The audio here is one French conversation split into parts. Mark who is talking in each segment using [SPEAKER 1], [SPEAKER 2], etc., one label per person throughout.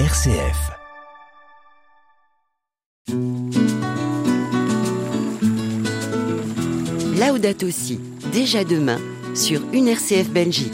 [SPEAKER 1] RCF.
[SPEAKER 2] Laudato Si, déjà demain, sur une RCF Belgique.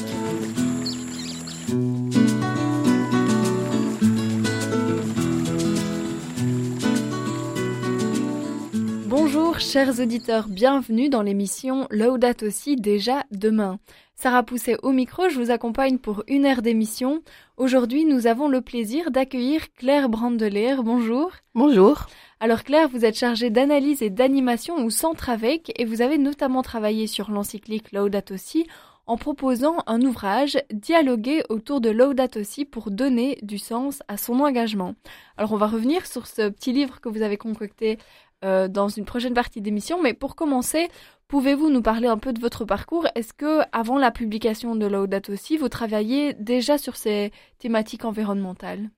[SPEAKER 3] Chers auditeurs, bienvenue dans l'émission Laudato Si, déjà demain. Sarah Pousset au micro, je vous accompagne pour une heure d'émission. Aujourd'hui, nous avons le plaisir d'accueillir Claire Brandelier. Bonjour.
[SPEAKER 4] Bonjour.
[SPEAKER 3] Alors Claire, vous êtes chargée d'analyse et d'animation au Centre Avec et vous avez notamment travaillé sur l'encyclique Laudato Si en proposant un ouvrage dialogué autour de Laudato Si pour donner du sens à son engagement. Alors on va revenir sur ce petit livre que vous avez concocté euh, dans une prochaine partie d'émission, mais pour commencer, pouvez-vous nous parler un peu de votre parcours? Est-ce que avant la publication de Laudato Si, vous travailliez déjà sur ces thématiques environnementales?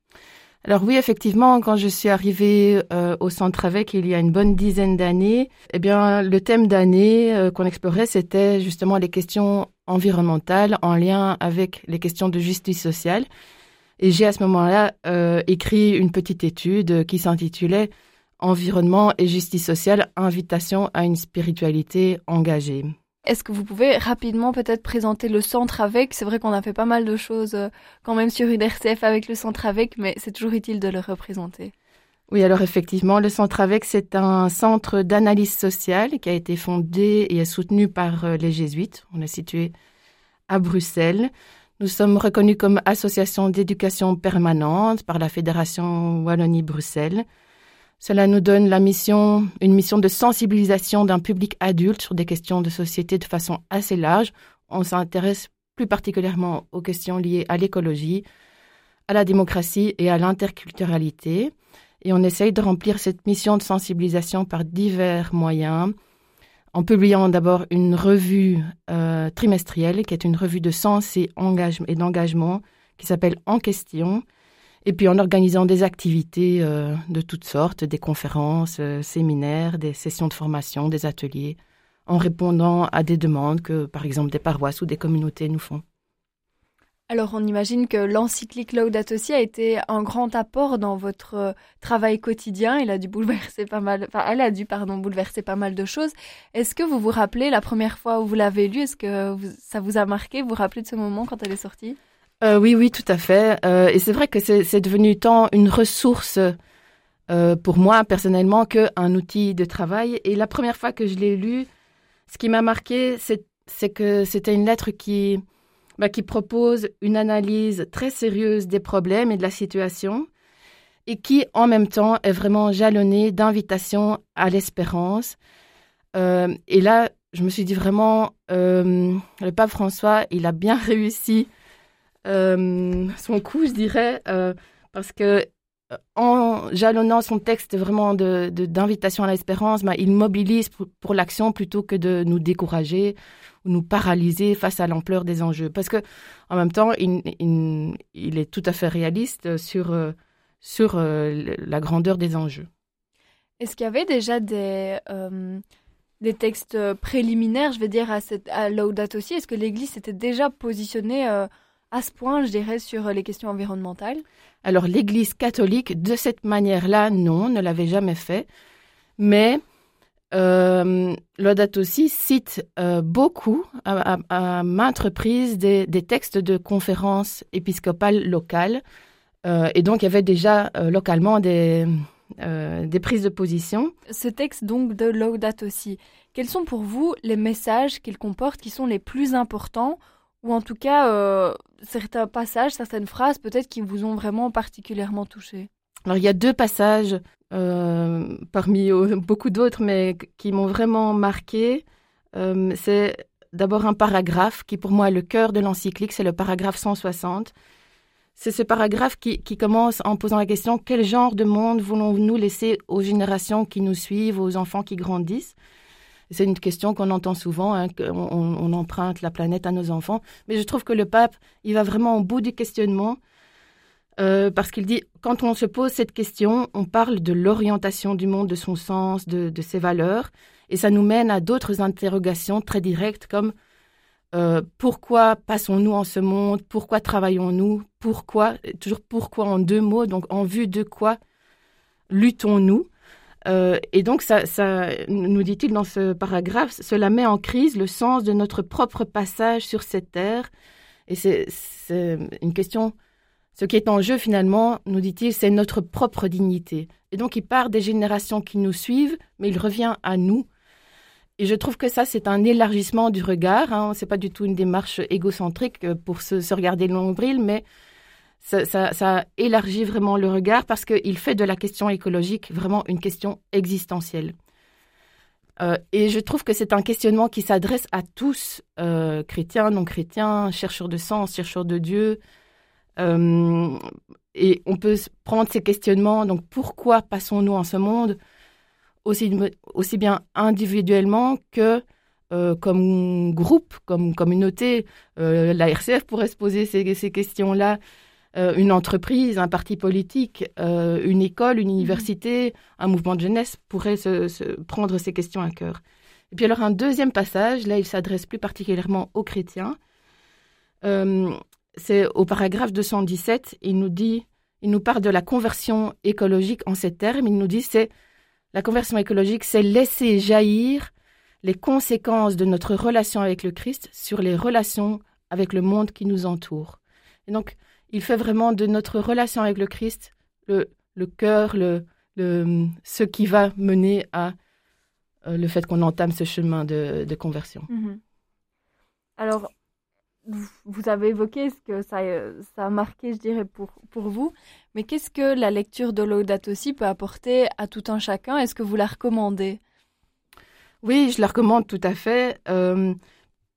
[SPEAKER 4] Alors oui, effectivement, quand je suis arrivée euh, au centre avec il y a une bonne dizaine d'années, eh bien le thème d'année euh, qu'on explorait, c'était justement les questions environnementales en lien avec les questions de justice sociale. Et j'ai à ce moment-là écrit une petite étude qui s'intitulait Environnement et justice sociale, invitation à une spiritualité engagée.
[SPEAKER 3] Est-ce que vous pouvez rapidement peut-être présenter le centre avec? C'est vrai qu'on a fait pas mal de choses euh, quand même sur une RCF avec le centre avec, mais c'est toujours utile de le représenter.
[SPEAKER 4] Oui, alors effectivement, le Centre avec, c'est un centre d'analyse sociale qui a été fondé et est soutenu par euh, les jésuites. On est situé à Bruxelles. Nous sommes reconnus comme association d'éducation permanente par la Fédération Wallonie-Bruxelles. Cela nous donne la mission, une mission de sensibilisation d'un public adulte sur des questions de société de façon assez large. On s'intéresse plus particulièrement aux questions liées à l'écologie, à la démocratie et à l'interculturalité. Et on essaye de remplir cette mission de sensibilisation par divers moyens, en publiant d'abord une revue euh, trimestrielle, qui est une revue de sens et, et d'engagement, qui s'appelle En question, et puis en organisant des activités euh, de toutes sortes, des conférences, euh, séminaires, des sessions de formation, des ateliers, en répondant à des demandes que, par exemple, des paroisses ou des communautés nous font.
[SPEAKER 3] Alors on imagine que l'encyclique Laudato Si a été un grand apport dans votre euh, travail quotidien. A dû bouleverser pas mal, elle a dû pardon bouleverser pas mal de choses. Est-ce que vous vous rappelez la première fois où vous l'avez lu Est-ce que ça vous a marqué Vous vous rappelez de ce moment quand elle est sortie?
[SPEAKER 4] Euh, oui, oui, tout à fait. Euh, et c'est vrai que c'est devenu tant une ressource euh, pour moi personnellement qu'un outil de travail. Et la première fois que je l'ai lu, ce qui m'a marqué, c'est que c'était une lettre qui, bah, qui propose une analyse très sérieuse des problèmes et de la situation et qui, en même temps, est vraiment jalonnée d'invitations à l'espérance. et là, je me suis dit vraiment, le pape François, il a bien réussi son coup, je dirais, euh, parce que euh, en jalonnant son texte vraiment de, d'invitation à l'espérance, bah, il mobilise pour, l'action plutôt que de nous décourager ou nous paralyser face à l'ampleur des enjeux. Parce que en même temps, il, il, est tout à fait réaliste sur, sur la grandeur des enjeux.
[SPEAKER 3] Est-ce qu'il y avait déjà des, des textes préliminaires, je vais dire, à, cette, à Laudato aussi Est-ce que l'Église s'était déjà positionnée à ce point, je dirais, sur les questions environnementales
[SPEAKER 4] Alors l'Église catholique, de cette manière-là, non, ne l'avait jamais fait. Mais euh, aussi cite euh, beaucoup, à, maintes reprises, des, textes de conférences épiscopales locales. Euh, et donc, il y avait déjà euh, localement des, des prises de position.
[SPEAKER 3] Ce texte, donc, de Laudato aussi, quels sont pour vous les messages qu'il comporte qui sont les plus importants ou en tout cas euh, certains passages, certaines phrases peut-être qui vous ont vraiment particulièrement touché
[SPEAKER 4] Alors il y a deux passages euh, parmi beaucoup d'autres, mais qui m'ont vraiment marqué. Euh, c'est d'abord un paragraphe qui pour moi est le cœur de l'encyclique, c'est le paragraphe 160. C'est ce paragraphe qui, commence en posant la question quel genre de monde voulons-nous laisser aux générations qui nous suivent, aux enfants qui grandissent? C'est une question qu'on entend souvent, hein, qu'on on emprunte la planète à nos enfants. Mais je trouve que le pape, il va vraiment au bout du questionnement. Euh, parce qu'il dit, quand on se pose cette question, on parle de l'orientation du monde, de son sens, de, ses valeurs, et ça nous mène à d'autres interrogations très directes comme euh, pourquoi passons-nous en ce monde? Pourquoi travaillons-nous? Pourquoi? Toujours pourquoi en deux mots, donc en vue de quoi luttons-nous? Euh, Et donc, ça, nous dit-il dans ce paragraphe, cela met en crise le sens de notre propre passage sur cette terre. Et c'est une question, ce qui est en jeu finalement, nous dit-il, c'est notre propre dignité. Et donc, il part des générations qui nous suivent, mais il revient à nous et je trouve que ça, c'est un élargissement du regard. Hein. Ce n'est pas du tout une démarche égocentrique euh, pour se, regarder le nombril, mais ça, élargit vraiment le regard parce qu'il fait de la question écologique vraiment une question existentielle. Euh, et je trouve que c'est un questionnement qui s'adresse à tous, euh, chrétiens, non chrétiens, chercheurs de sens, chercheurs de Dieu. et on peut prendre ces questionnements, donc pourquoi passons-nous en ce monde aussi, bien individuellement que euh, comme groupe, comme communauté? Euh, la RCF pourrait se poser ces questions-là. Euh, une entreprise, un parti politique, une école, une université, un mouvement de jeunesse pourrait se, prendre ces questions à cœur. Et puis alors un deuxième passage, là il s'adresse plus particulièrement aux chrétiens. c'est au paragraphe 217, il nous dit, il nous parle de la conversion écologique en ces termes. Il nous dit c'est la conversion écologique, c'est laisser jaillir les conséquences de notre relation avec le Christ sur les relations avec le monde qui nous entoure. Et donc, il fait vraiment de notre relation avec le Christ le, le cœur, le, le, ce qui va mener à euh, le fait qu'on entame ce chemin de, de conversion.
[SPEAKER 3] Mhm. Alors, vous avez évoqué ce que ça, ça a marqué, je dirais, pour, pour vous. Mais qu'est-ce que la lecture de Laudato aussi peut apporter à tout un chacun? Est-ce que vous la recommandez?
[SPEAKER 4] Oui, je la recommande tout à fait. Euh,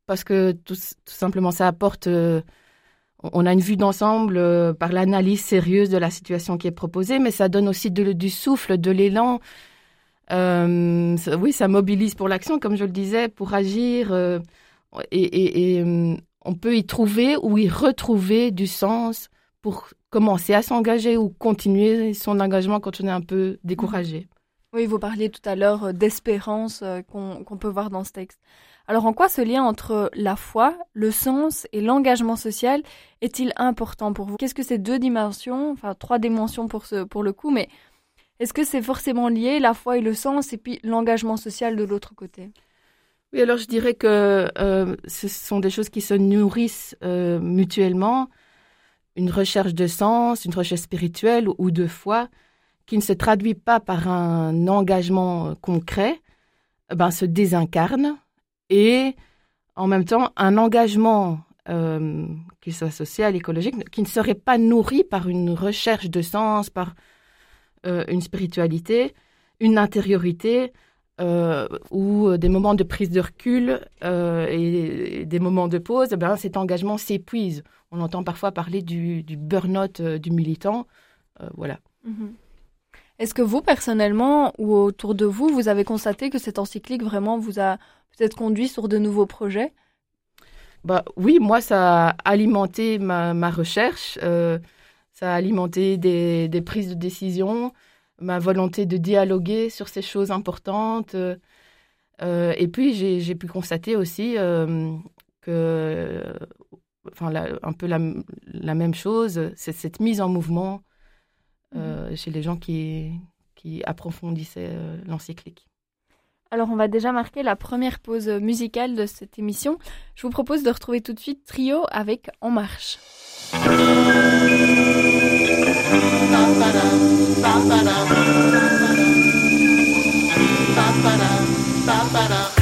[SPEAKER 4] parce que tout, simplement, ça apporte. Euh, on a une vue d'ensemble euh, par l'analyse sérieuse de la situation qui est proposée, mais ça donne aussi du souffle, de l'élan. oui, ça mobilise pour l'action, comme je le disais, pour agir. et, et on peut y trouver ou y retrouver du sens pour commencer à s'engager ou continuer son engagement quand on est un peu découragé.
[SPEAKER 3] Oui, vous parliez tout à l'heure euh, d'espérance euh, qu'on peut voir dans ce texte. Alors en quoi ce lien entre la foi, le sens et l'engagement social est-il important pour vous? Qu'est-ce que ces deux dimensions, enfin trois dimensions pour, ce, pour le coup, mais est-ce que c'est forcément lié, la foi et le sens, et puis l'engagement social de l'autre côté?
[SPEAKER 4] Oui, alors je dirais que euh, ce sont des choses qui se nourrissent euh, mutuellement. Une recherche de sens, une recherche spirituelle ou de foi qui ne se traduit pas par un engagement concret, eh ben, se désincarne et en même temps un engagement, euh, qu'il soit social, écologique, qui ne serait pas nourri par une recherche de sens, par une spiritualité, une intériorité, euh, ou euh, des moments de prise de recul euh, et, des moments de pause, eh ben, cet engagement s'épuise. On entend parfois parler du, burn-out du militant. voilà.
[SPEAKER 3] Mhm. Est-ce que vous, personnellement, ou autour de vous, vous avez constaté que cette encyclique vraiment vous a peut-être conduit sur de nouveaux projets?
[SPEAKER 4] Bah, Oui, moi, ça a alimenté ma, recherche, ça a alimenté des, prises de décision, ma volonté de dialoguer sur ces choses importantes. Euh, euh, et puis, j'ai pu constater aussi euh, que, enfin, un peu la, même chose, c'est cette mise en mouvement mhm. chez les gens qui, qui approfondissaient l'encyclique.
[SPEAKER 3] Alors, on va déjà marquer la première pause musicale de cette émission. Je vous propose de retrouver tout de suite Trio avec En Marche.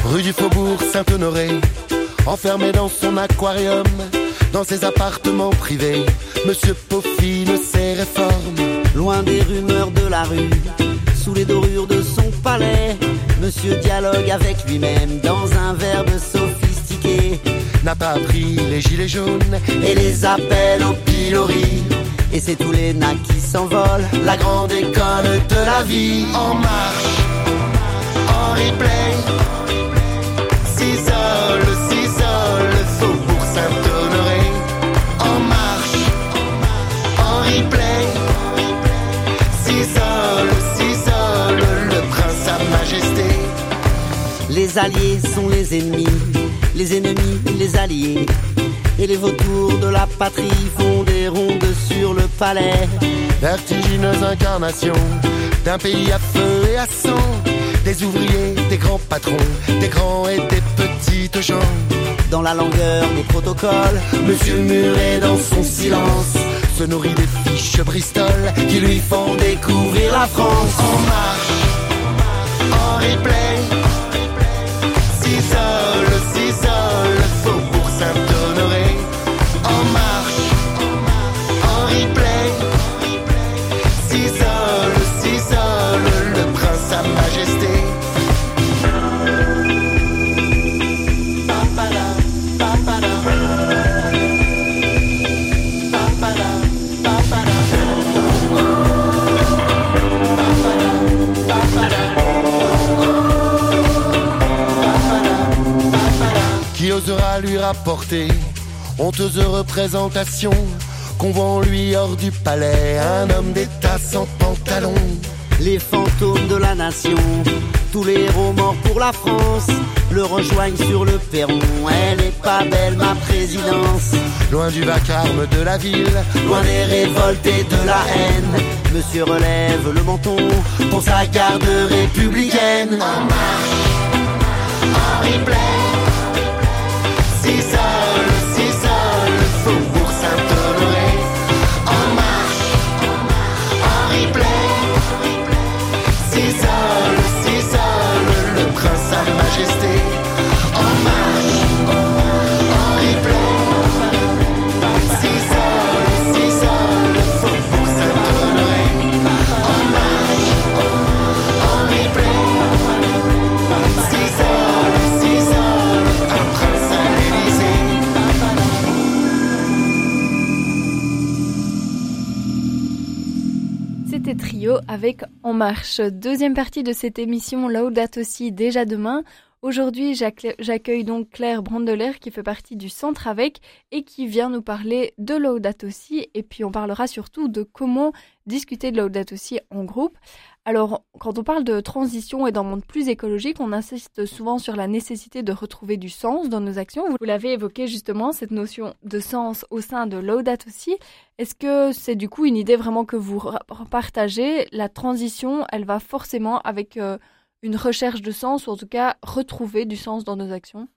[SPEAKER 1] Rue du Faubourg Saint-Honoré, enfermé dans son aquarium, dans ses appartements privés, Monsieur peaufine
[SPEAKER 5] sous les dorures de son palais, Monsieur dialogue avec lui-même dans un verbe sophistiqué.
[SPEAKER 1] N'a pas pris les gilets jaunes
[SPEAKER 5] et les appels en pilori et c'est tous les nains qui s'envolent.
[SPEAKER 1] La grande école de la vie en marche, en replay.
[SPEAKER 5] Les alliés sont les ennemis les ennemis, les alliés. Et les vautours de la patrie font des rondes sur le palais.
[SPEAKER 1] Vertigineuse incarnation d'un pays à feu et à sang. Des ouvriers, des grands patrons, des grands et des petites gens.
[SPEAKER 5] Dans la longueur des protocoles,
[SPEAKER 1] Monsieur Muret dans son silence se nourrit des fiches Bristol qui lui font découvrir la France. En marche, en replay, honteuse représentation qu'on voit en lui hors du palais un homme d'état sans pantalon
[SPEAKER 5] les fantômes de la nation, tous les morts pour la France, le rejoignent sur le perron. Elle est pas belle ma présidence,
[SPEAKER 1] loin du vacarme de la ville
[SPEAKER 5] loin des révoltes et de la haine. Monsieur relève le menton pour sa garde républicaine.
[SPEAKER 1] En marche, en replay, le prince sa majesté. En marche, en faubourg Saint-Honoré. En marche, un prince à l'Élysée.
[SPEAKER 3] C'était Trio avec Marche. Deuxième partie de cette émission Laudato aussi déjà demain. Aujourd'hui, j'accueille donc Claire Brandeler qui fait partie du Centre Avec et qui vient nous parler de Laudato Si et puis on parlera surtout de comment discuter de Laudato Si en groupe. Alors, quand on parle de transition et d'un monde plus écologique, on insiste souvent sur la nécessité de retrouver du sens dans nos actions. Vous l'avez évoqué justement, cette notion de sens au sein de Laudato Si. Est-ce que c'est du coup une idée vraiment que vous partagez La transition, elle va forcément avec euh, une recherche de sens, ou en tout cas retrouver du sens dans nos actions?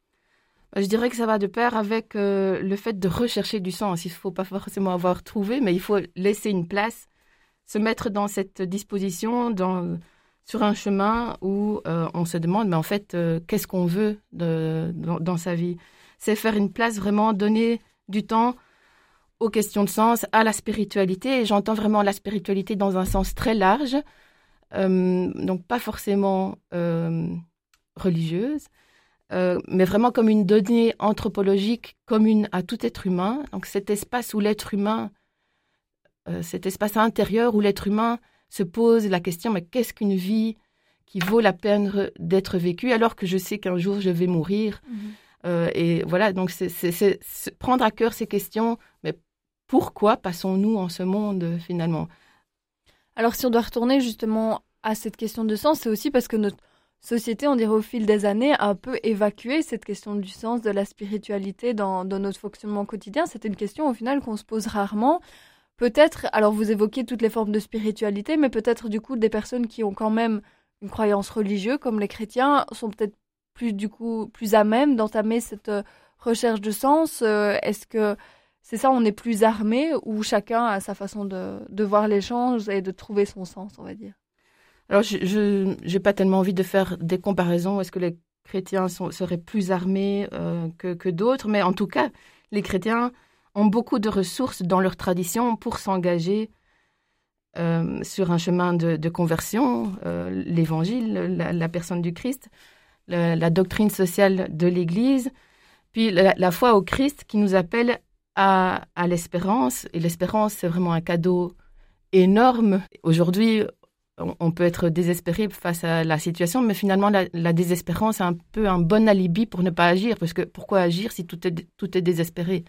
[SPEAKER 4] Bah, Je dirais que ça va de pair avec euh, le fait de rechercher du sens. Il ne faut pas forcément avoir trouvé, mais il faut laisser une place, se mettre dans cette disposition, sur un chemin où euh, on se demande, mais en fait, euh, qu'est-ce qu'on veut dans, sa vie? C'est faire une place vraiment, donner du temps aux questions de sens, à la spiritualité. Et j'entends vraiment la spiritualité dans un sens très large, euh, donc pas forcément religieuse. Mais vraiment comme une donnée anthropologique commune à tout être humain. Donc cet espace où l'être humain, euh, cet espace intérieur où l'être humain se pose la question, mais qu'est-ce qu'une vie qui vaut la peine d'être vécue alors que je sais qu'un jour je vais mourir? Euh, Et voilà, donc c'est prendre à cœur ces questions, mais pourquoi passons-nous en ce monde finalement?
[SPEAKER 3] Alors si on doit retourner justement à cette question de sens, c'est aussi parce que notre société, on dirait au fil des années, a un peu évacué cette question du sens, de la spiritualité dans, dans notre fonctionnement quotidien. C'est une question au final qu'on se pose rarement. Peut-être, alors vous évoquez toutes les formes de spiritualité, mais peut-être du coup des personnes qui ont quand même une croyance religieuse, comme les chrétiens, sont peut-être plus du coup plus à même d'entamer cette euh, recherche de sens. Euh, Est-ce que c'est ça, on est plus armé ou chacun a sa façon de, de voir les choses et de trouver son sens, on va dire?
[SPEAKER 4] Alors, je n'ai pas tellement envie de faire des comparaisons. Est-ce que les chrétiens seraient plus armés euh, que, que d'autres? Mais en tout cas, les chrétiens ont beaucoup de ressources dans leur tradition pour s'engager euh, sur un chemin de, conversion, euh, l'évangile, la, personne du Christ, la, doctrine sociale de l'Église, puis la, foi au Christ qui nous appelle à, l'espérance. Et l'espérance, c'est vraiment un cadeau énorme. Aujourd'hui, on peut être désespéré face à la situation, mais finalement, la, désespérance est un peu un bon alibi pour ne pas agir, parce que pourquoi agir si tout est désespéré?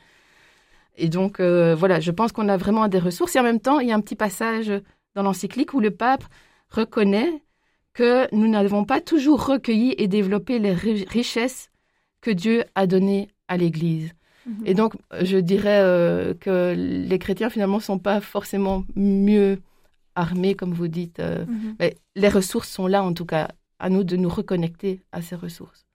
[SPEAKER 4] Et donc, euh, voilà, je pense qu'on a vraiment des ressources. Et en même temps, il y a un petit passage dans l'encyclique où le pape reconnaît que nous n'avons pas toujours recueilli et développé les richesses que Dieu a donné à l'Église.
[SPEAKER 3] Mhm.
[SPEAKER 4] Et donc, je dirais euh, que les chrétiens, finalement, ne sont pas forcément mieux armés, comme vous dites. euh,
[SPEAKER 3] Mhm.
[SPEAKER 4] mais les ressources sont là, en tout cas. À nous de nous reconnecter à ces ressources.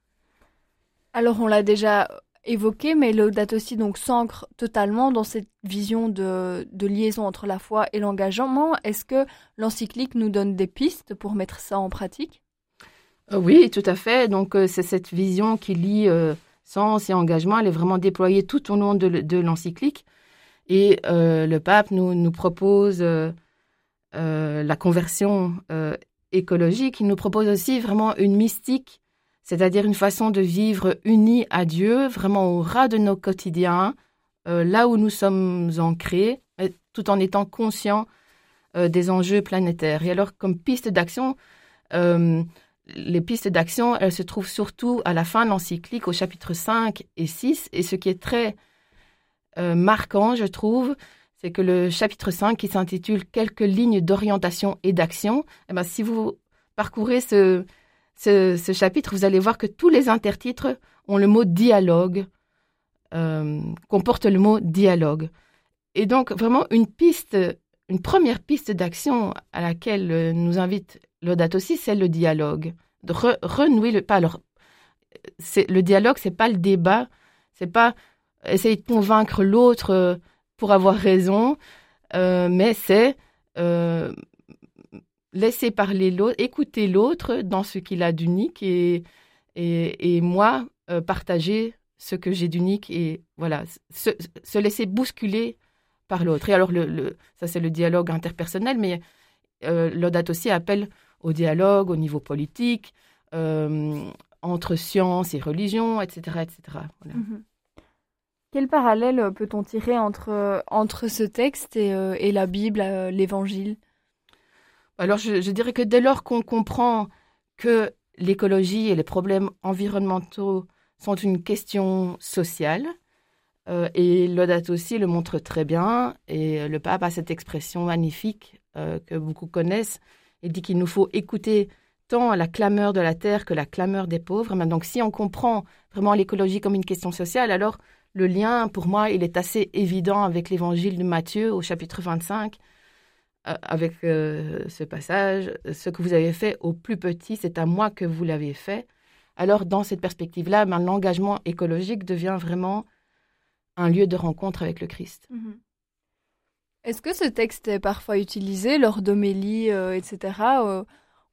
[SPEAKER 3] Alors, on l'a déjà évoqué, mais Laudato Si donc s'ancre totalement dans cette vision de, liaison entre la foi et l'engagement. Est-ce que l'encyclique nous donne des pistes pour mettre ça en pratique?
[SPEAKER 4] Euh, Oui, tout à fait. Donc, euh, c'est cette vision qui lie euh, sens et engagement. Elle est vraiment déployée tout au long de, de l'encyclique. Et euh, le pape nous, propose la conversion écologique. Il nous propose aussi vraiment une mystique, c'est-à-dire une façon de vivre unie à Dieu, vraiment au ras de nos quotidiens, euh, là où nous sommes ancrés, tout en étant conscients euh, des enjeux planétaires. Et alors, comme piste d'action, euh, les pistes d'action, elles se trouvent surtout à la fin de l'encyclique, au chapitre 5 et 6. Et ce qui est très marquant, je trouve, c'est que le chapitre 5, qui s'intitule Quelques lignes d'orientation et d'action, eh ben, si vous parcourez ce, ce, chapitre, vous allez voir que tous les intertitres ont le mot dialogue, euh, comportent le mot dialogue. Et donc, vraiment, une piste, une première piste d'action à laquelle euh, nous invite Laudato aussi, c'est le dialogue. De re- renouer le pas alors le dialogue, c'est pas le débat, c'est pas essayer de convaincre l'autre euh, pour avoir raison, euh, mais c'est laisser parler l'autre, écouter l'autre dans ce qu'il a d'unique et, et, moi euh, partager ce que j'ai d'unique et voilà, se, se laisser bousculer par l'autre. Et alors, le, ça c'est le dialogue interpersonnel, mais euh, aussi appelle au dialogue au niveau politique, euh, entre science et religion, etc. etc.
[SPEAKER 3] Mhm. Quel parallèle euh, peut-on tirer entre, entre ce texte et, la Bible, l'Évangile?
[SPEAKER 4] Alors, je, dirais que dès lors qu'on comprend que l'écologie et les problèmes environnementaux sont une question sociale, euh, et Laudato aussi le montre très bien, et le pape a cette expression magnifique euh, que beaucoup connaissent, il dit qu'il nous faut écouter tant la clameur de la terre que la clameur des pauvres. Mais Donc, si on comprend vraiment l'écologie comme une question sociale, alors le lien, pour moi, il est assez évident avec l'évangile de Matthieu au chapitre 25, euh, avec euh, ce passage, ce que vous avez fait au plus petit, c'est à moi que vous l'avez fait. Alors, dans cette perspective-là, ben, l'engagement écologique devient vraiment un lieu de rencontre avec le Christ.
[SPEAKER 3] Est-ce que ce texte est parfois utilisé lors d'homélies, euh, etc. euh,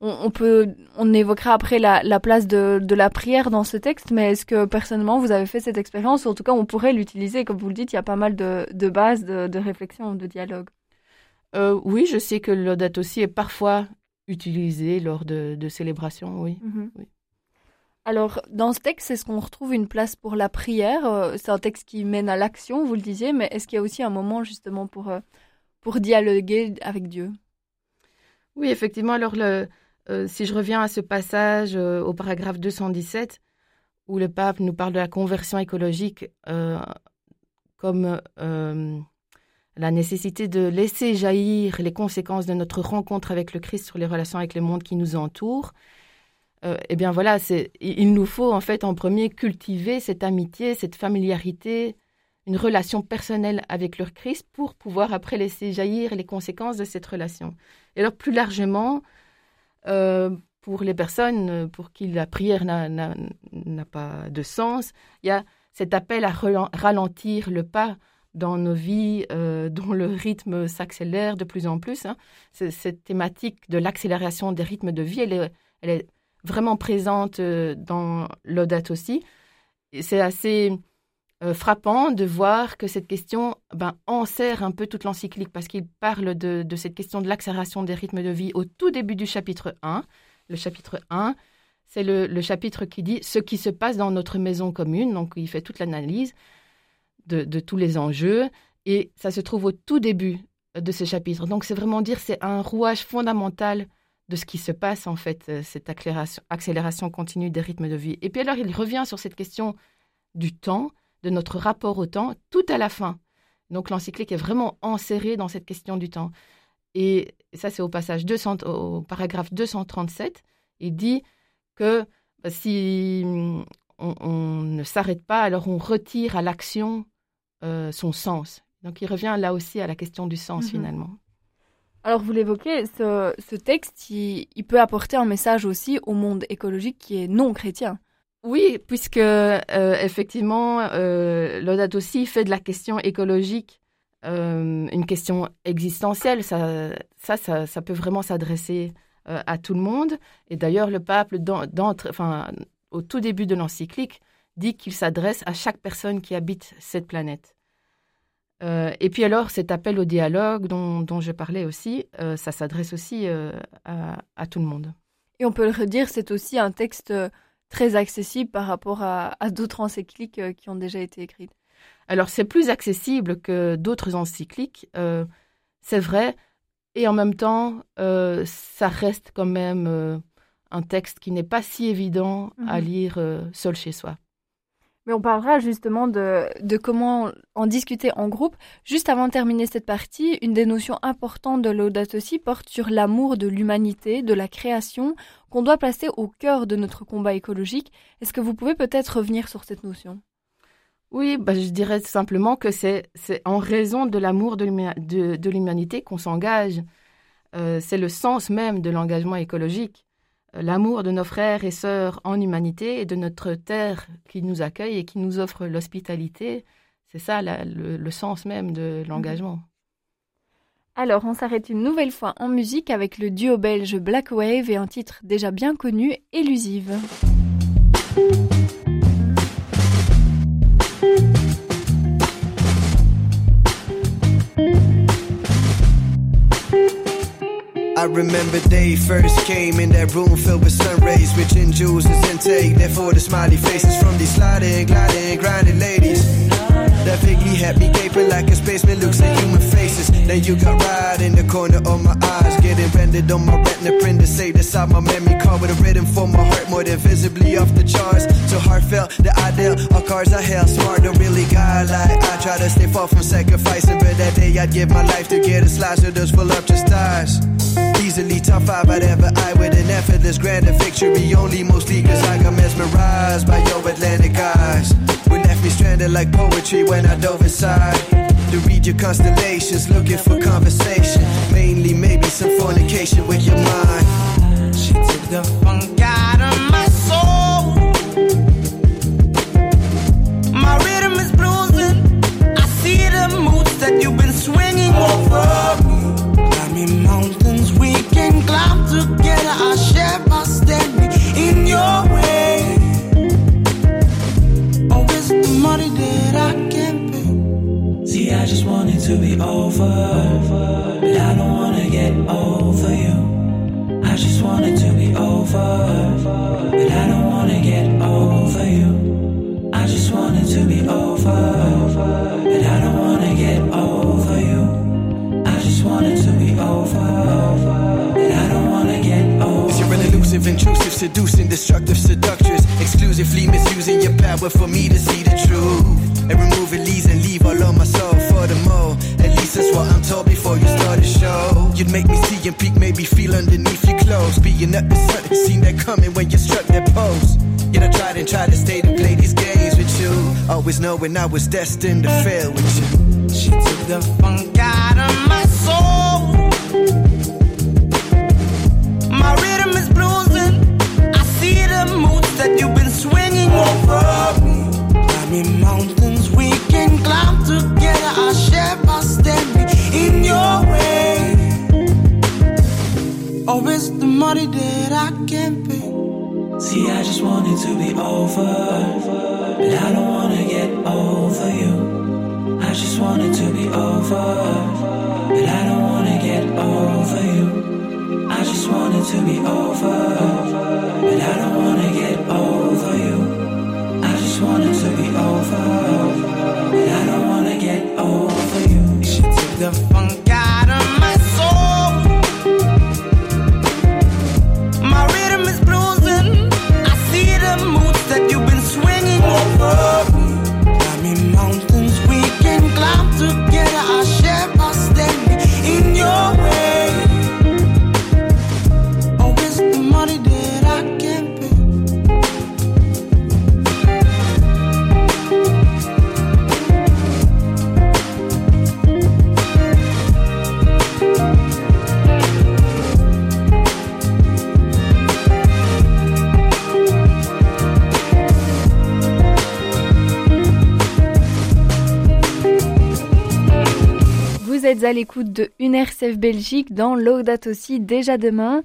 [SPEAKER 3] on, peut, on évoquera après la, la place de, la prière dans ce texte, mais est-ce que personnellement vous avez fait cette expérience En tout cas, on pourrait l'utiliser, comme vous le dites, il y a pas mal de, de bases de, de réflexion, de dialogue.
[SPEAKER 4] Euh, oui, je sais que l'audate aussi est parfois utilisé lors de, de célébrations, oui.
[SPEAKER 3] Mhm.
[SPEAKER 4] Oui.
[SPEAKER 3] Alors, dans ce texte, est-ce qu'on retrouve une place pour la prière? Euh, C'est un texte qui mène à l'action, vous le disiez, mais est-ce qu'il y a aussi un moment justement pour, euh, pour dialoguer avec Dieu?
[SPEAKER 4] Oui, effectivement. Alors, le, euh, si je reviens à ce passage euh, au paragraphe 217, où le pape nous parle de la conversion écologique euh, comme la nécessité de laisser jaillir les conséquences de notre rencontre avec le Christ sur les relations avec le monde qui nous entoure, euh, eh bien voilà, il nous faut en fait en premier cultiver cette amitié, cette familiarité, une relation personnelle avec le Christ pour pouvoir après laisser jaillir les conséquences de cette relation. Et alors plus largement, euh, pour les personnes pour qui la prière n'a- pas de sens, il y a cet appel à ralentir le pas dans nos vies euh, dont le rythme s'accélère de plus en plus. hein. Cette thématique de l'accélération des rythmes de vie, elle est, vraiment présente euh, dans l'audate aussi. C'est assez euh, frappant de voir que cette question ben, enserre un peu toute l'encyclique parce qu'il parle de, cette question de l'accélération des rythmes de vie au tout début du chapitre 1. Le chapitre 1, c'est le chapitre qui dit ce qui se passe dans notre maison commune. Donc, il fait toute l'analyse de, tous les enjeux et ça se trouve au tout début de ce chapitre. Donc, c'est vraiment dire c'est un rouage fondamental de ce qui se passe, en fait, euh, cette accélération, accélération continue des rythmes de vie. Et puis alors, il revient sur cette question du temps, de notre rapport au temps, tout à la fin. Donc l'encyclique est vraiment enserrée dans cette question du temps. Et ça, c'est au passage 200, au paragraphe 237. Il dit que bah, si hum, on, ne s'arrête pas, alors on retire à l'action euh, son sens. Donc il revient là aussi à la question du sens mhm. finalement.
[SPEAKER 3] Alors vous l'évoquez, ce, texte, il, peut apporter un message aussi au monde écologique qui est non chrétien.
[SPEAKER 4] Oui, puisque euh, effectivement, euh, aussi fait de la question écologique euh, une question existentielle. Ça, ça, ça, peut vraiment s'adresser euh, à tout le monde. Et d'ailleurs, le pape, enfin, au tout début de l'encyclique, dit qu'il s'adresse à chaque personne qui habite cette planète. Euh, et puis alors, cet appel au dialogue dont, dont je parlais aussi, euh, ça s'adresse aussi euh, à, à, tout le monde.
[SPEAKER 3] Et on peut le redire, c'est aussi un texte très accessible par rapport à, à d'autres encycliques qui ont déjà été écrites.
[SPEAKER 4] Alors c'est plus accessible que d'autres encycliques, c'est vrai, et en même temps, ça reste quand même un texte qui n'est pas si évident à mhm. lire seul chez soi.
[SPEAKER 3] On parlera justement de, comment en discuter en groupe. Juste avant de terminer cette partie, une des notions importantes de Laudato aussi porte sur l'amour de l'humanité, de la création, qu'on doit placer au cœur de notre combat écologique. Est-ce que vous pouvez peut-être revenir sur cette notion?
[SPEAKER 4] Oui, bah, je dirais simplement que c'est en raison de l'amour de l'humanité qu'on s'engage. Euh, c'est le sens même de l'engagement écologique l'amour de nos frères et sœurs en humanité et de notre terre qui nous accueille et qui nous offre l'hospitalité. C'est ça le, sens même de l'engagement.
[SPEAKER 3] Alors, on s'arrête une nouvelle fois en musique avec le duo belge Black Wave et un titre déjà bien connu, Élusive.
[SPEAKER 6] I remember they first came in that room filled with sun rays, with gin juices intake. Therefore, the smiley faces from these sliding, gliding, grinding ladies. That vaguely had me gaping like a spaceman looks at human faces. Then you got right in the corner of my eyes, getting rendered on my retina print to save inside my memory card with a rhythm for my heart, more than visibly off the charts. So heartfelt, the ideal, all cars I hell smart, don't really guy like I try to stay far from sacrificing, but that day I'd give my life to get a slice of those full up just stars. Easily top five I'd ever eye with an effortless grand victory. Only mostly cause I got mesmerized by your Atlantic eyes. We left me stranded like poetry when I dove inside. To read your constellations, looking for conversation. Mainly maybe some fornication with your mind. She took the funk out of my soul. My rhythm is bruising. I see the moods that you've been swinging over me. Climbing mountains we can climb together, I share my standing in your I just want it to be over, but I don't wanna get over you. I just want it to be over, but I don't wanna get over you. I just want it to be over, but I don't wanna get over you. I just want it to be over But I don't wanna get over. You're an elusive, intrusive, seducing, destructive seductress. Exclusively misusing your power for me to Being up sun, seen that coming when you struck that pose. Yet I tried and tried to stay to play these games with you. Always knowing I was destined to fail with you. She took the funk out of my soul. My rhythm is bruising. I see the moods that you've been swinging over me. Climbing mountains we can climb together. I share my standing in your that I can't pay. See, I just want it to be over, but I don't wanna get over you. I just want it to be over, but I don't wanna get over you. I just want it to be over,
[SPEAKER 3] Belgique dans Laudato aussi déjà demain.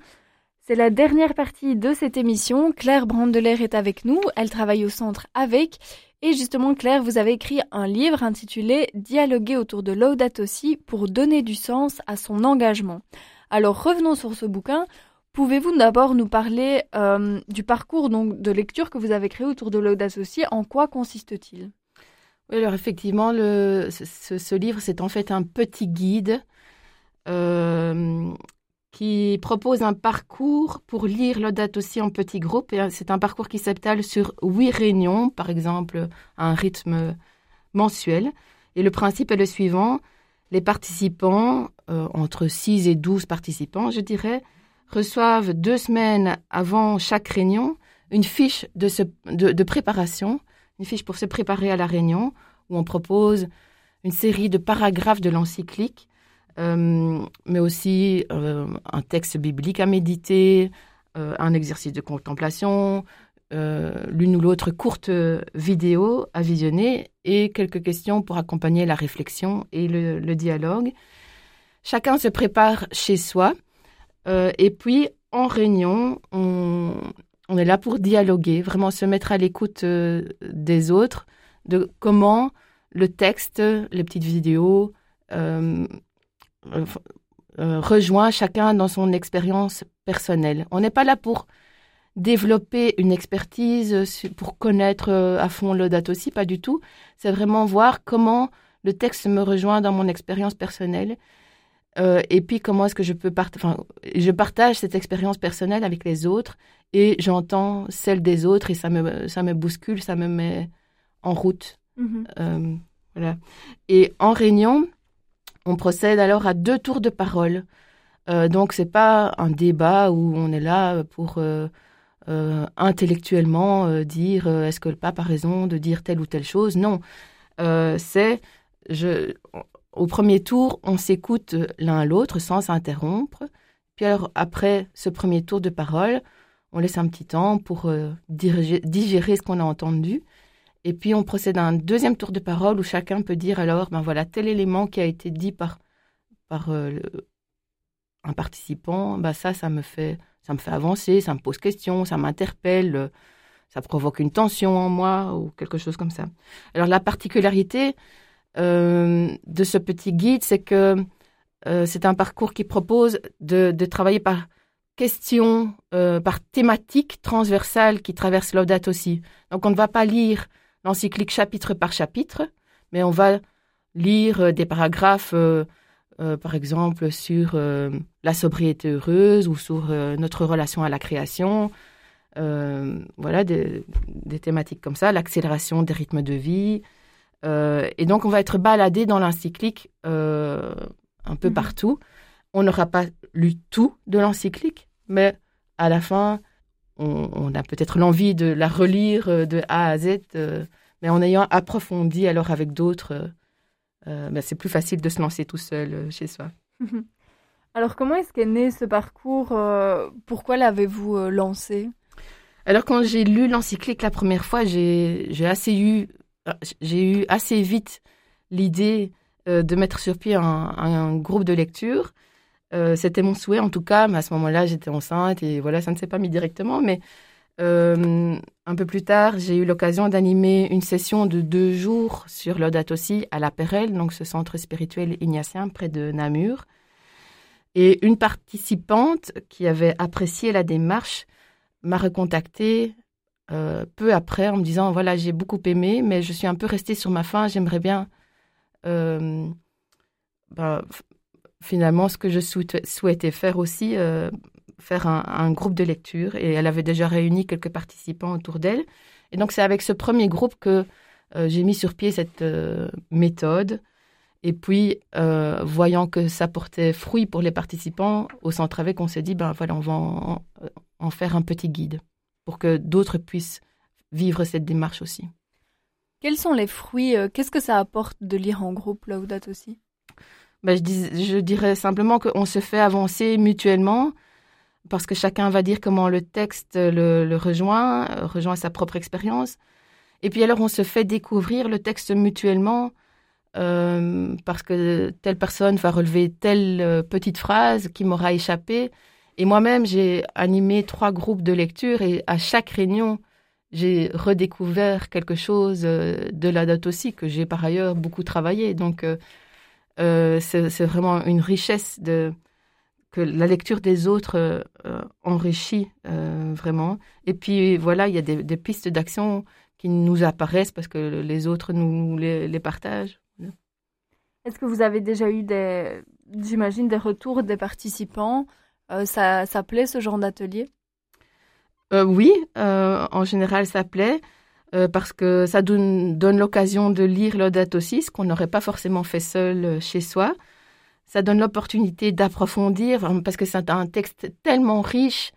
[SPEAKER 3] C'est la dernière partie de cette émission. Claire Brandelaire est avec nous. Elle travaille au centre avec. Et justement, Claire, vous avez écrit un livre intitulé Dialoguer autour de Laudato aussi pour donner du sens à son engagement. Alors revenons sur ce bouquin. Pouvez-vous d'abord nous parler euh, du parcours donc, de lecture que vous avez créé autour de Laudato aussi En quoi consiste-t-il?
[SPEAKER 4] Oui, alors effectivement, ce livre, c'est en fait un petit guide euh, qui propose un parcours pour lire l'audate aussi en petits groupes. Et c'est un parcours qui s'étale sur huit réunions, par exemple, à un rythme mensuel. Et le principe est le suivant. Les participants, euh, entre 6 et 12 participants, je dirais, reçoivent deux semaines avant chaque réunion une fiche de, de, préparation une fiche pour se préparer à la réunion où on propose une série de paragraphes de l'encyclique, euh, mais aussi euh, un texte biblique à méditer, euh, un exercice de contemplation, l'une ou l'autre courte vidéo à visionner et quelques questions pour accompagner la réflexion et le, dialogue. Chacun se prépare chez soi et puis en réunion, on, est là pour dialoguer, vraiment se mettre à l'écoute euh, des autres, de comment le texte, les petites vidéos, euh, euh, euh rejoint chacun dans son expérience personnelle. On n'est pas là pour développer une expertise, pour connaître à fond le date aussi, pas du tout. C'est vraiment voir comment le texte me rejoint dans mon expérience personnelle. Euh, et puis comment est-ce que je peux partager, enfin, je partage cette expérience personnelle avec les autres et j'entends celle des autres et ça me, ça me bouscule, ça me met en route.
[SPEAKER 3] Mhm.
[SPEAKER 4] Euh, voilà. Et en réunion, on procède alors à deux tours de parole. Euh, donc c'est pas un débat où on est là pour euh, euh, intellectuellement euh, dire est-ce que le pape a raison de dire telle ou telle chose? Non, c'est au premier tour, on s'écoute l'un l'autre sans s'interrompre. Puis alors après ce premier tour de parole, on laisse un petit temps pour digérer ce qu'on a entendu. Et puis on procède à un deuxième tour de parole où chacun peut dire alors, ben voilà, tel élément qui a été dit par, par euh, un participant, ben ça, ça me fait, ça me fait avancer, ça me pose question, ça m'interpelle, euh, ça provoque une tension en moi ou quelque chose comme ça. Alors la particularité euh, de ce petit guide, c'est que c'est un parcours qui propose de, de travailler par question, par thématique transversale qui traverse l'audate aussi. Donc on ne va pas lire l'encyclique chapitre par chapitre, mais on va lire euh, des paragraphes, euh, euh, par exemple, sur euh, la sobriété heureuse ou sur notre relation à la création. Voilà, des, des thématiques comme ça, l'accélération des rythmes de vie. Et donc, on va être baladé dans l'encyclique un peu
[SPEAKER 3] Mhm.
[SPEAKER 4] partout. On n'aura pas lu tout de l'encyclique, mais à la fin, on, on a peut-être l'envie de la relire euh, de A à Z, euh, mais en ayant approfondi alors avec d'autres, euh, ben, c'est plus facile de se lancer tout seul chez soi.
[SPEAKER 3] Alors comment est-ce qu'est né ce parcours Pourquoi l'avez-vous lancé?
[SPEAKER 4] Alors quand j'ai lu l'encyclique la première fois, j'ai assez eu j'ai eu assez vite l'idée de mettre sur pied un, un groupe de lecture. Euh, C'était mon souhait en tout cas, mais à ce moment-là j'étais enceinte et voilà ça ne s'est pas mis directement. Mais euh, un peu plus tard, j'ai eu l'occasion d'animer une session de deux jours sur l'audate aussi à la Perelle, donc ce centre spirituel ignatien près de Namur. Et une participante qui avait apprécié la démarche m'a recontacté euh, peu après en me disant voilà j'ai beaucoup aimé mais je suis un peu restée sur ma faim j'aimerais bien ben, finalement ce que je souhaitais, faire aussi euh, faire un, groupe de lecture. Et elle avait déjà réuni quelques participants autour d'elle. Et donc c'est avec ce premier groupe que euh, j'ai mis sur pied cette euh, méthode. Et puis euh, voyant que ça portait fruit pour les participants au centre avec on s'est dit ben voilà on va en- faire un petit guide pour que d'autres puissent vivre cette démarche aussi.
[SPEAKER 3] Quels sont les fruits Qu'est-ce que ça apporte de lire en groupe Laudato aussi?
[SPEAKER 4] Ben, je, dirais simplement qu'on se fait avancer mutuellement parce que chacun va dire comment le texte le, rejoint, euh, rejoint sa propre expérience. Et puis alors on se fait découvrir le texte mutuellement parce que telle personne va relever telle petite phrase qui m'aura échappé. Et moi-même, j'ai animé trois groupes de lecture et à chaque réunion, j'ai redécouvert quelque chose de la date aussi que j'ai par ailleurs beaucoup travaillé. Donc, c'est vraiment une richesse de, que la lecture des autres euh, enrichit euh, vraiment. Et puis voilà, il y a des, pistes d'action qui nous apparaissent parce que les autres nous les, partagent.
[SPEAKER 3] Est-ce que vous avez déjà eu des, j'imagine, des retours des participants? Euh, ça, ça plaît ce genre d'atelier?
[SPEAKER 4] Oui, en général ça plaît. Parce que ça donne, l'occasion de lire l'Audate aussi, ce qu'on n'aurait pas forcément fait seul chez soi ça donne l'opportunité d'approfondir parce que c'est un texte tellement riche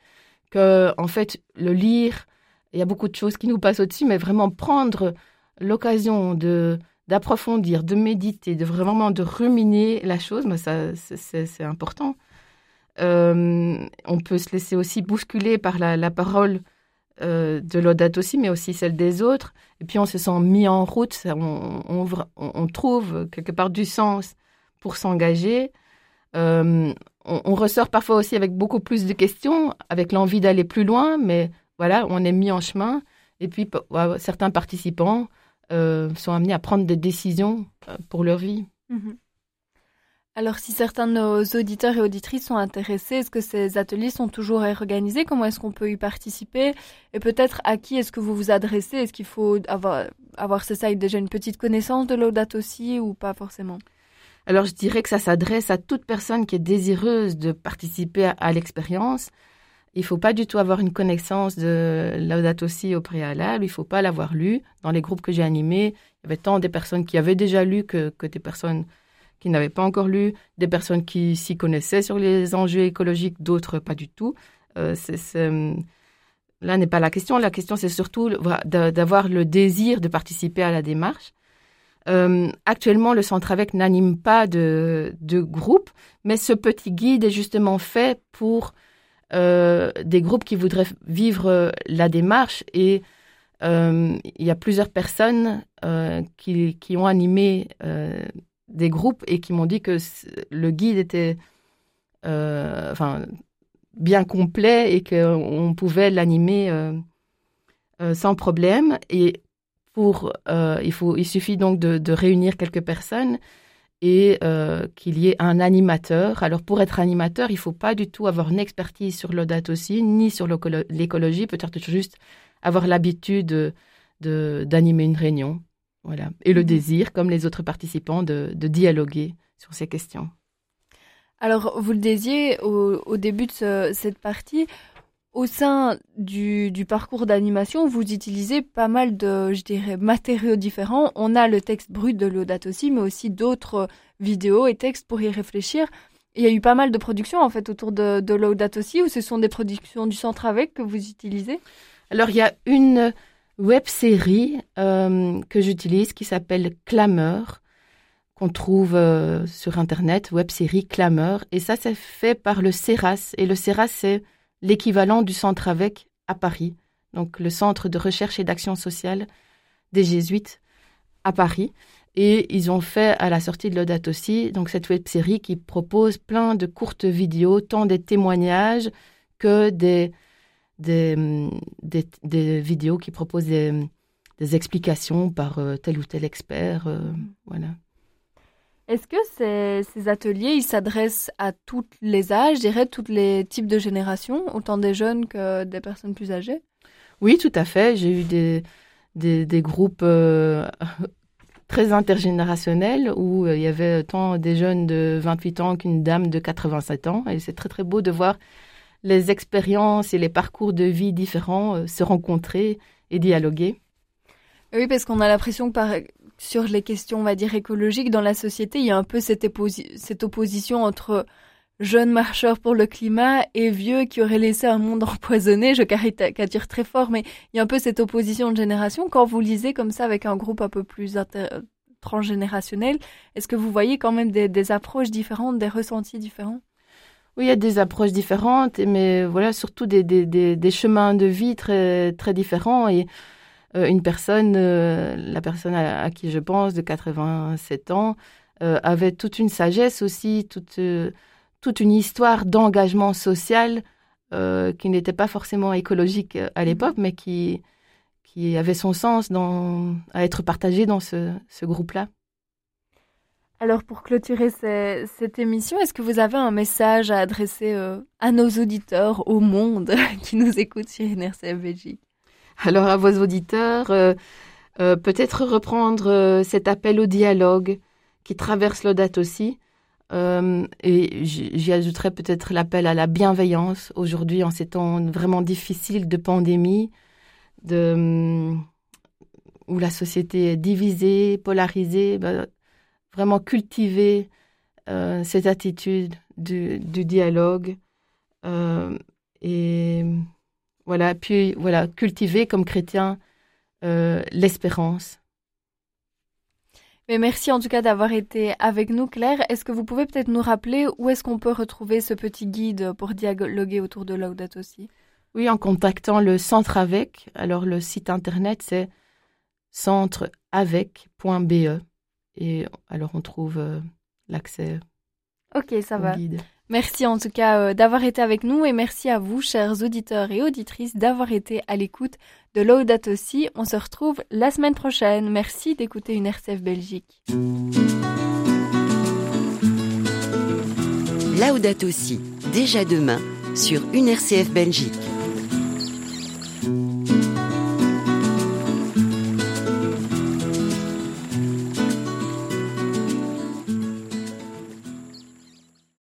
[SPEAKER 4] que, en fait, le lire, il y a beaucoup de choses qui nous passent au-dessus, mais vraiment prendre l'occasion de d'approfondir, de méditer, de vraiment de ruminer la chose, mais ça, c'est important. Euh, on peut se laisser aussi bousculer par la, parole euh, de l'audate aussi, mais aussi celle des autres. Et puis on se sent mis en route, on, on, trouve quelque part du sens pour s'engager. Euh, on, ressort parfois aussi avec beaucoup plus de questions, avec l'envie d'aller plus loin, mais voilà, on est mis en chemin. Et puis, certains participants euh, sont amenés à prendre des décisions pour leur vie. Mhm.
[SPEAKER 3] Alors, si certains de nos auditeurs et auditrices sont intéressés, est-ce que ces ateliers sont toujours organisés Comment est-ce qu'on peut y participer? Et peut-être à qui est-ce que vous vous adressez? Est-ce qu'il faut avoir, avoir c'est ça, déjà une petite connaissance de l'audate ou pas forcément?
[SPEAKER 4] Alors je dirais que ça s'adresse à toute personne qui est désireuse de participer à, l'expérience. Il ne faut pas du tout avoir une connaissance de Laudato aussi au préalable, il ne faut pas l'avoir lu. Dans les groupes que j'ai animés, il y avait tant des personnes qui avaient déjà lu que, des personnes qui n'avaient pas encore lu, des personnes qui s'y connaissaient sur les enjeux écologiques, d'autres pas du tout. Euh, là n'est pas la question. La question, c'est surtout d'avoir le désir de participer à la démarche. Euh, actuellement, le Centre avec n'anime pas de, de groupe, mais ce petit guide est justement fait pour euh, des groupes qui voudraient vivre euh, la démarche et il y a plusieurs personnes qui, qui, ont animé des groupes et qui m'ont dit que le guide était enfin, bien complet et qu'on pouvait l'animer sans problème. Et euh, il, faut, il suffit donc de, réunir quelques personnes et euh, qu'il y ait un animateur. Alors pour être animateur, il ne faut pas du tout avoir une expertise sur l'audate aussi, ni sur l'écologie, peut-être juste avoir l'habitude d'animer une réunion. Voilà. Et le mhm. désir, comme les autres participants, de, dialoguer sur ces questions.
[SPEAKER 3] Alors, vous le disiez au, début de cette partie, au sein du, parcours d'animation, vous utilisez pas mal de, je dirais, matériaux différents. On a le texte brut de l'audate aussi, mais aussi d'autres vidéos et textes pour y réfléchir. Il y a eu pas mal de productions en fait autour de, de l'audate aussi, ou ce sont des productions du centre avec que vous utilisez?
[SPEAKER 4] Alors il y a une web série euh, que j'utilise qui s'appelle Clameur qu'on trouve euh, sur internet, web série Clameur, et ça c'est fait par le CERAS et le CERAS c'est l'équivalent du centre avec à Paris, donc le centre de recherche et d'action sociale des jésuites à Paris. Et ils ont fait à la sortie de l'Audate aussi, donc cette web série qui propose plein de courtes vidéos, tant des témoignages que des, des, des, vidéos qui proposent des, explications par euh, tel ou tel expert. Euh, voilà.
[SPEAKER 3] Est-ce que ces, ateliers, ils s'adressent à tous les âges, je dirais, tous les types de générations, autant des jeunes que des personnes plus âgées?
[SPEAKER 4] Oui, tout à fait. J'ai eu des, des, groupes euh, très intergénérationnels où il y avait tant des jeunes de 28 ans qu'une dame de 87 ans. Et c'est très, très beau de voir les expériences et les parcours de vie différents euh, se rencontrer et dialoguer.
[SPEAKER 3] Oui, parce qu'on a l'impression que par, sur les questions, on va dire, écologiques dans la société, il y a un peu cette, cette opposition entre jeunes marcheurs pour le climat et vieux qui auraient laissé un monde empoisonné. Je caricature très fort, mais il y a un peu cette opposition de génération. Quand vous lisez comme ça avec un groupe un peu plus transgénérationnel, est-ce que vous voyez quand même des, approches différentes, des ressentis différents?
[SPEAKER 4] Oui, il y a des approches différentes, mais voilà, surtout des, des, des, chemins de vie très, très différents. Et une personne, la personne à, qui je pense, de 87 ans, avait toute une sagesse aussi, toute, toute une histoire d'engagement social qui n'était pas forcément écologique à l'époque, mais qui, qui avait son sens dans, à être partagé dans ce, ce groupe-là.
[SPEAKER 3] Alors pour clôturer cette émission, est-ce que vous avez un message à adresser euh, à nos auditeurs, au monde qui nous écoutent sur NRCF
[SPEAKER 4] Alors à vos auditeurs, euh, euh, peut-être reprendre cet appel au dialogue qui traverse l'Odate aussi. et j'y ajouterais peut-être l'appel à la bienveillance aujourd'hui en ces temps vraiment difficiles de pandémie, de, où la société est divisée, polarisée. Bah, vraiment cultiver euh, cette attitude du, dialogue euh, et voilà puis voilà cultiver comme chrétien euh, l'espérance.
[SPEAKER 3] Mais merci en tout cas d'avoir été avec nous, Claire. Est-ce que vous pouvez peut-être nous rappeler où est-ce qu'on peut retrouver ce petit guide pour dialoguer autour de Laudato aussi
[SPEAKER 4] Oui, en contactant le centre avec. Alors le site internet c'est centreavec.be. Et alors, on trouve euh, l'accès.
[SPEAKER 3] Ok, ça va. Merci en tout cas euh, d'avoir été avec nous et merci à vous, chers auditeurs et auditrices, d'avoir été à l'écoute de Laudato aussi. On se retrouve la semaine prochaine. Merci d'écouter une RCF Belgique.
[SPEAKER 2] Laudato aussi, déjà demain, sur une RCF Belgique.